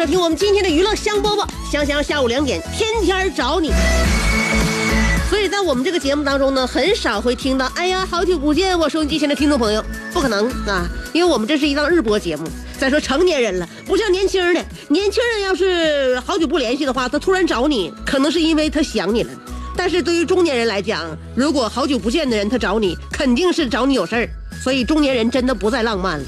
收听我们今天的娱乐香饽饽，香香下午两点天天找你。所以在我们这个节目当中呢，很少会听到“哎呀，好久不见，我收音机前的听众朋友”，不可能啊，因为我们这是一档日播节目。再说成年人了，不像年轻的，年轻人要是好久不联系的话，他突然找你，可能是因为他想你了。但是对于中年人来讲，如果好久不见的人他找你，肯定是找你有事儿。所以中年人真的不再浪漫了。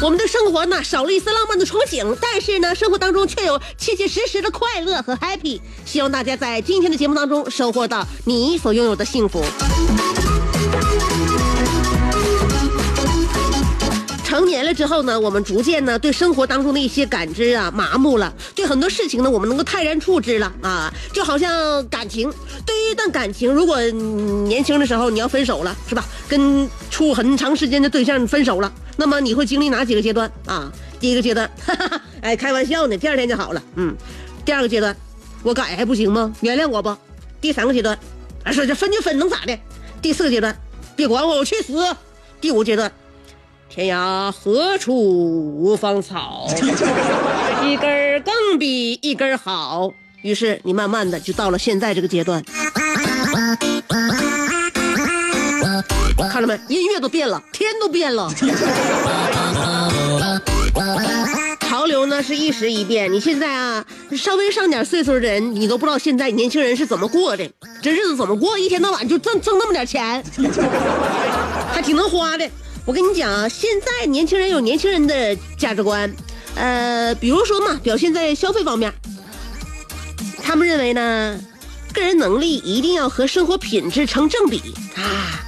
我们的生活呢少了一丝浪漫的憧憬，但是呢，生活当中却有切切实实的快乐和 happy。希望大家在今天的节目当中收获到你所拥有的幸福。成年了之后呢，我们逐渐呢对生活当中的一些感知啊麻木了，对很多事情呢我们能够泰然处之了啊，就好像感情，对于一段感情，如果年轻的时候你要分手了，是吧？跟处很长时间的对象分手了，那么你会经历哪几个阶段啊？第一个阶段，哈哈，哎，开玩笑呢，第二天就好了，嗯。第二个阶段，我改还不行吗？原谅我吧。第三个阶段，哎，说这分就分，能咋的？第四个阶段，别管我，我去死。第五阶段。天涯何处无芳草，一根更比一根好。于是你慢慢的就到了现在这个阶段，看到没？音乐都变了，天都变了。潮流呢是一时一变，你现在啊，稍微上点岁数的人，你都不知道现在年轻人是怎么过的，这日子怎么过？一天到晚就挣挣那么点钱，还挺能花的。我跟你讲啊，现在年轻人有年轻人的价值观，呃，比如说嘛，表现在消费方面，他们认为呢，个人能力一定要和生活品质成正比啊。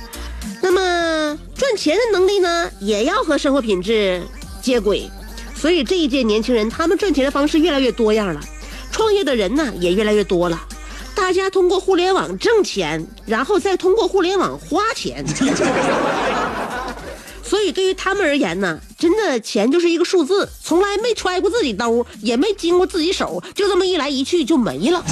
那么赚钱的能力呢，也要和生活品质接轨。所以这一届年轻人，他们赚钱的方式越来越多样了，创业的人呢也越来越多了。大家通过互联网挣钱，然后再通过互联网花钱。所以对于他们而言呢，真的钱就是一个数字，从来没揣过自己兜，也没经过自己手，就这么一来一去就没了。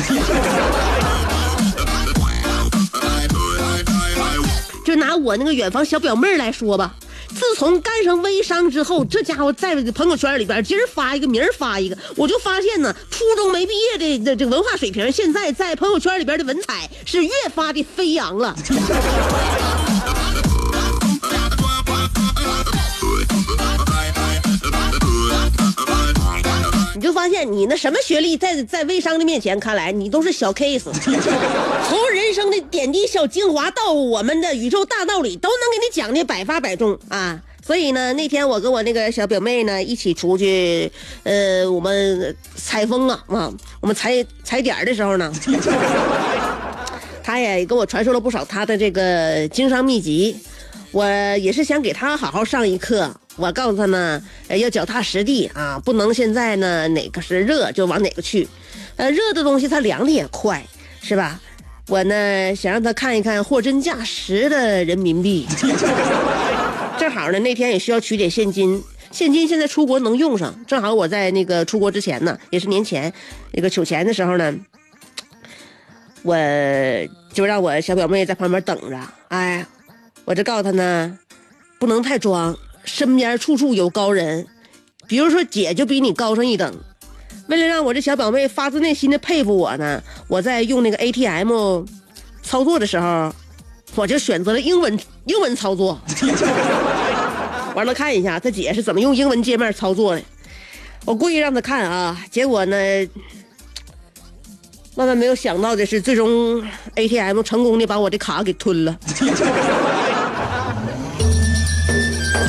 就拿我那个远房小表妹来说吧，自从干上微商之后，这家伙在朋友圈里边今儿发一个，明儿发一个，我就发现呢，初中没毕业的这这文化水平，现在在朋友圈里边的文采是越发的飞扬了。你就发现你那什么学历，在在微商的面前看来，你都是小 case。从人生的点滴小精华到我们的宇宙大道理，都能给你讲的百发百中啊！所以呢，那天我跟我那个小表妹呢一起出去，呃，我们采风啊啊，我们踩踩点的时候呢，她也跟我传授了不少她的这个经商秘籍，我也是想给他好好上一课。我告诉他呢，要脚踏实地啊，不能现在呢哪个是热就往哪个去，呃，热的东西它凉的也快，是吧？我呢想让他看一看货真价实的人民币，正好呢那天也需要取点现金，现金现在出国能用上，正好我在那个出国之前呢，也是年前那个取钱的时候呢，我就让我小表妹在旁边等着，哎，我这告诉他呢，不能太装。身边处处有高人，比如说姐就比你高上一等。为了让我这小表妹发自内心的佩服我呢，我在用那个 ATM 操作的时候，我就选择了英文英文操作。完了看一下他姐是怎么用英文界面操作的。我故意让他看啊，结果呢，万万没有想到的是，最终 ATM 成功的把我的卡给吞了。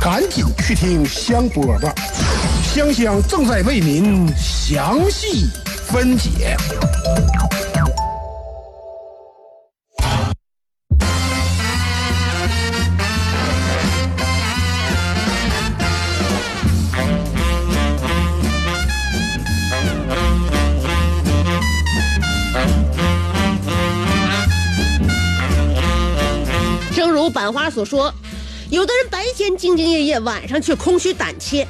赶紧去听香饽饽，香香正在为您详细分解。正如版花所说，有的人白天兢兢业业，晚上却空虚胆怯。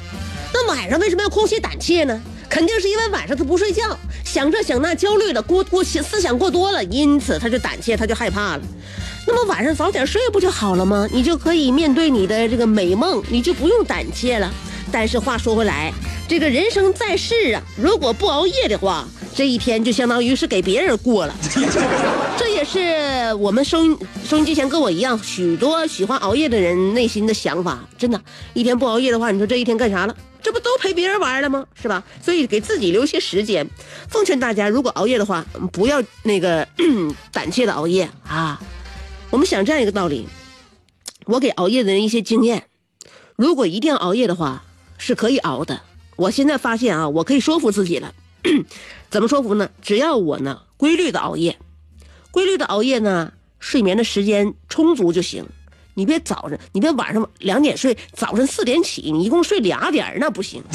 那晚上为什么要空虚胆怯呢？肯定是因为晚上他不睡觉，想这想那，焦虑了，过过思想过多了，因此他就胆怯，他就害怕了。那么晚上早点睡不就好了吗？你就可以面对你的这个美梦，你就不用胆怯了。但是话说回来，这个人生在世啊，如果不熬夜的话，这一天就相当于是给别人过了。这 是我们收音收音机前跟我一样，许多喜欢熬夜的人内心的想法。真的，一天不熬夜的话，你说这一天干啥了？这不都陪别人玩了吗？是吧？所以给自己留些时间。奉劝大家，如果熬夜的话，不要那个胆怯的熬夜啊。我们想这样一个道理，我给熬夜的人一些经验：如果一定要熬夜的话，是可以熬的。我现在发现啊，我可以说服自己了。怎么说服呢？只要我呢规律的熬夜，规律的熬夜呢，睡眠的时间充足就行。你别早上，你别晚上两点睡，早上四点起，你一共睡俩点那不行。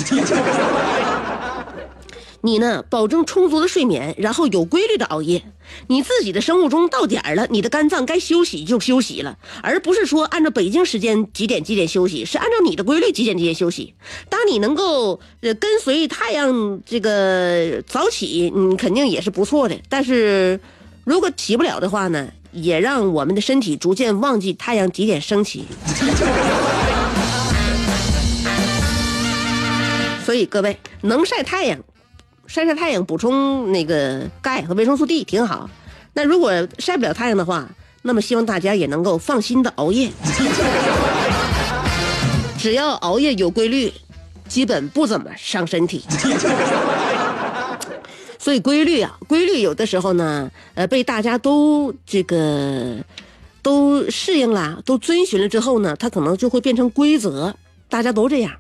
你呢，保证充足的睡眠，然后有规律的熬夜。你自己的生物钟到点了，你的肝脏该休息就休息了，而不是说按照北京时间几点几点休息，是按照你的规律几点几点休息。当你能够呃跟随太阳这个早起，你肯定也是不错的。但是如果起不了的话呢，也让我们的身体逐渐忘记太阳几点升起。所以各位能晒太阳。晒晒太阳，补充那个钙和维生素 D 挺好。那如果晒不了太阳的话，那么希望大家也能够放心的熬夜。只要熬夜有规律，基本不怎么伤身体。所以规律啊，规律有的时候呢，呃，被大家都这个都适应了，都遵循了之后呢，它可能就会变成规则，大家都这样。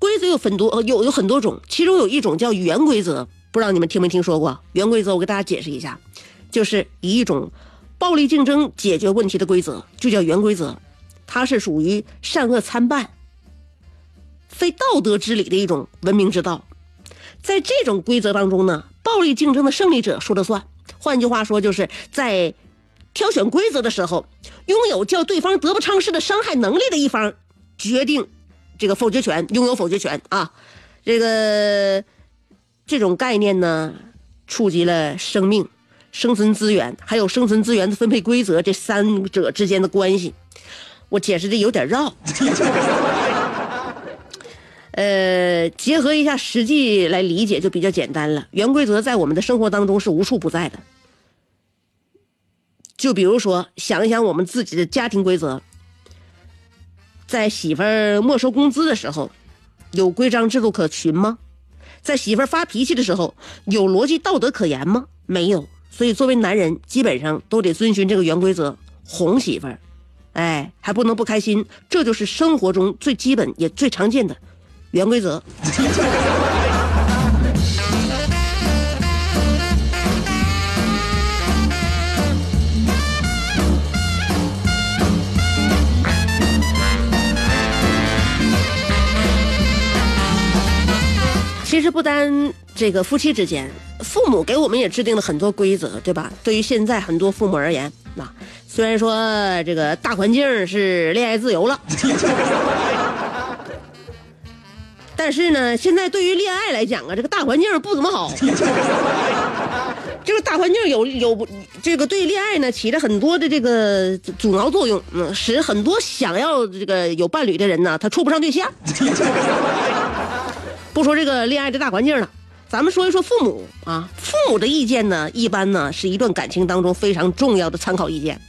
规则有很多，有有很多种，其中有一种叫原规则，不知道你们听没听说过？原规则我给大家解释一下，就是以一种暴力竞争解决问题的规则，就叫原规则，它是属于善恶参半、非道德之理的一种文明之道。在这种规则当中呢，暴力竞争的胜利者说了算。换句话说，就是在挑选规则的时候，拥有叫对方得不偿失的伤害能力的一方决定。这个否决权拥有否决权啊，这个这种概念呢，触及了生命、生存资源还有生存资源的分配规则这三者之间的关系。我解释的有点绕，呃，结合一下实际来理解就比较简单了。原规则在我们的生活当中是无处不在的，就比如说想一想我们自己的家庭规则。在媳妇儿没收工资的时候，有规章制度可循吗？在媳妇儿发脾气的时候，有逻辑道德可言吗？没有。所以作为男人，基本上都得遵循这个原规则，哄媳妇儿，哎，还不能不开心。这就是生活中最基本也最常见的原规则。其实不单这个夫妻之间，父母给我们也制定了很多规则，对吧？对于现在很多父母而言，啊，虽然说这个大环境是恋爱自由了，但是呢，现在对于恋爱来讲啊，这个大环境不怎么好。这个大环境有有这个对恋爱呢起着很多的这个阻挠作用，嗯，使很多想要这个有伴侣的人呢，他处不上对象。不说这个恋爱的大环境了，咱们说一说父母啊，父母的意见呢，一般呢是一段感情当中非常重要的参考意见。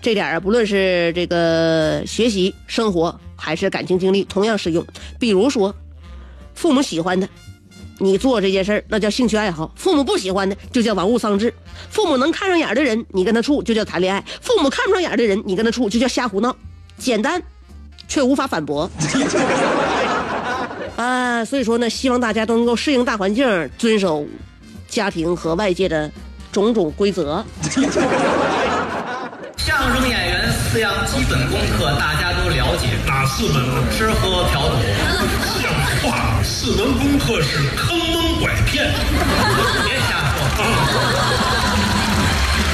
这点啊，不论是这个学习、生活还是感情经历，同样适用。比如说，父母喜欢的。你做这件事儿，那叫兴趣爱好；父母不喜欢的，就叫玩物丧志。父母能看上眼的人，你跟他处就叫谈恋爱；父母看不上眼的人，你跟他处就叫瞎胡闹。简 单，却无法反驳。啊，所以说呢，希望大家都能够适应大环境，遵守家庭和外界的种种规则。相声演员四样基本功课大家都了解，哪四本？吃喝嫖赌。哇，四门功课是坑蒙拐骗。别瞎说。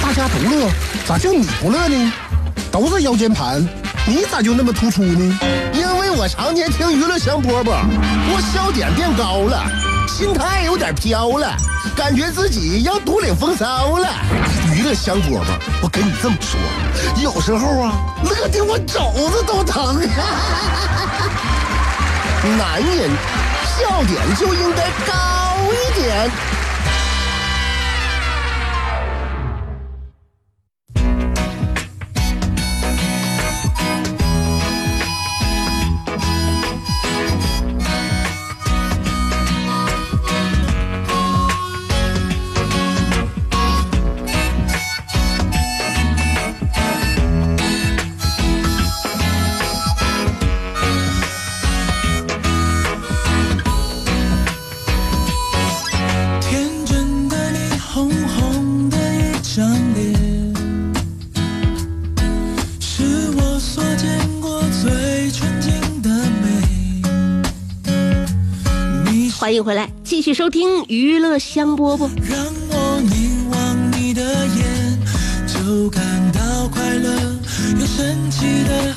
大家都乐，咋就你不乐呢？都是腰间盘，你咋就那么突出呢？因为我常年听娱乐香饽饽，我笑点变高了，心态有点飘了，感觉自己要独领风骚了。娱乐香饽饽，我跟你这么说，有时候啊，乐的我肘子都疼。男人笑点就应该高一点。欢迎回来，继续收听娱乐香饽饽。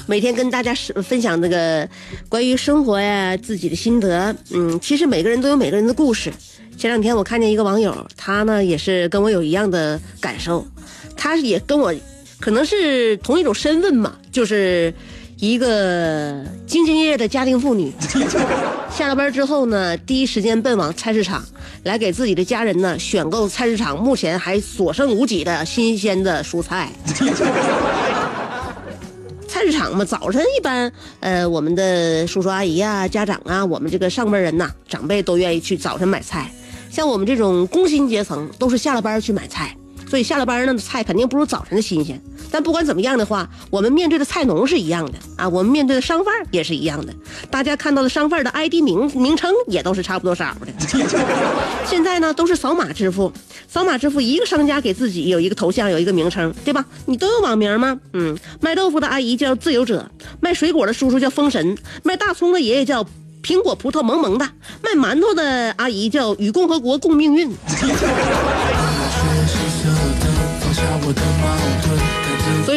每天跟大家分享这个关于生活呀自己的心得。嗯，其实每个人都有每个人的故事。前两天我看见一个网友，他呢也是跟我有一样的感受，他也跟我可能是同一种身份嘛，就是。一个兢兢业业的家庭妇女，下了班之后呢，第一时间奔往菜市场，来给自己的家人呢选购菜市场目前还所剩无几的新鲜的蔬菜。菜市场嘛，早晨一般，呃，我们的叔叔阿姨啊、家长啊，我们这个上辈人呐，长辈都愿意去早晨买菜。像我们这种工薪阶层，都是下了班去买菜。所以下了班呢，菜肯定不如早晨的新鲜。但不管怎么样的话，我们面对的菜农是一样的啊，我们面对的商贩也是一样的。大家看到的商贩的 ID 名名称也都是差不多少的。现在呢，都是扫码支付，扫码支付一个商家给自己有一个头像，有一个名称，对吧？你都有网名吗？嗯，卖豆腐的阿姨叫自由者，卖水果的叔叔叫封神，卖大葱的爷爷叫苹果葡萄萌萌的，卖馒头的阿姨叫与共和国共命运。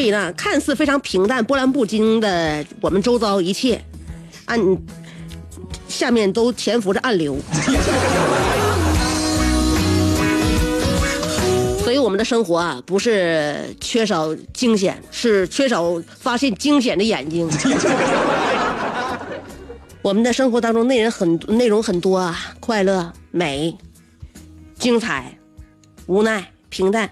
以呢，看似非常平淡、波澜不惊的我们周遭一切，暗下面都潜伏着暗流。所以我们的生活啊，不是缺少惊险，是缺少发现惊险的眼睛。我们的生活当中内容很内容很多啊，快乐、美、精彩、无奈、平淡。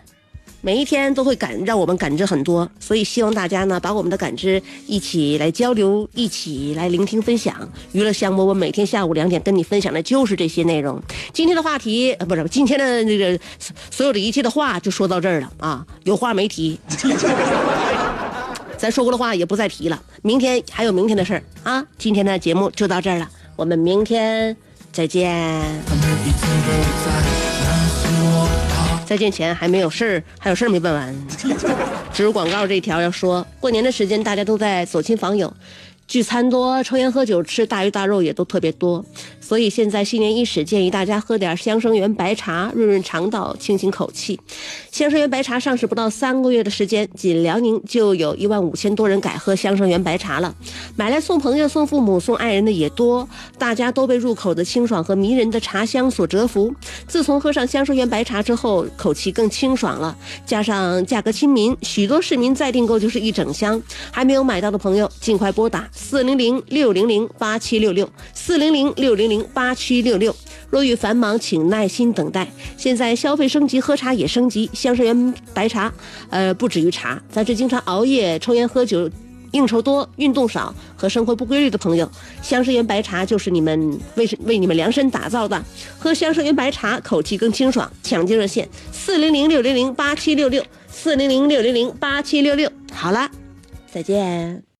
每一天都会感让我们感知很多，所以希望大家呢把我们的感知一起来交流，一起来聆听分享。娱乐香饽饽每天下午两点跟你分享的就是这些内容。今天的话题呃不是今天的那个所有的一切的话就说到这儿了啊，有话没提，咱说过的话也不再提了。明天还有明天的事儿啊，今天的节目就到这儿了，我们明天再见。再见前还没有事儿，还有事儿没办完。植入广告这一条要说，过年的时间大家都在走亲访友，聚餐多，抽烟喝酒，吃大鱼大肉也都特别多。所以现在新年伊始，建议大家喝点香生源白茶，润润肠道，清清口气。香生源白茶上市不到三个月的时间，仅辽宁就有一万五千多人改喝香生源白茶了。买来送朋友、送父母、送爱人的也多，大家都被入口的清爽和迷人的茶香所折服。自从喝上香生源白茶之后，口气更清爽了，加上价格亲民，许多市民再订购就是一整箱。还没有买到的朋友，尽快拨打四零零六零零八七六六四零零六零零八七六六。若遇繁忙，请耐心等待。现在消费升级，喝茶也升级，香生源白茶，呃，不止于茶，咱是经常熬夜、抽烟、喝酒。应酬多、运动少和生活不规律的朋友，香生源白茶就是你们为为你们量身打造的。喝香生源白茶，口气更清爽。抢救热线：四零零六零零八七六六，四零零六零零八七六六。好了，再见。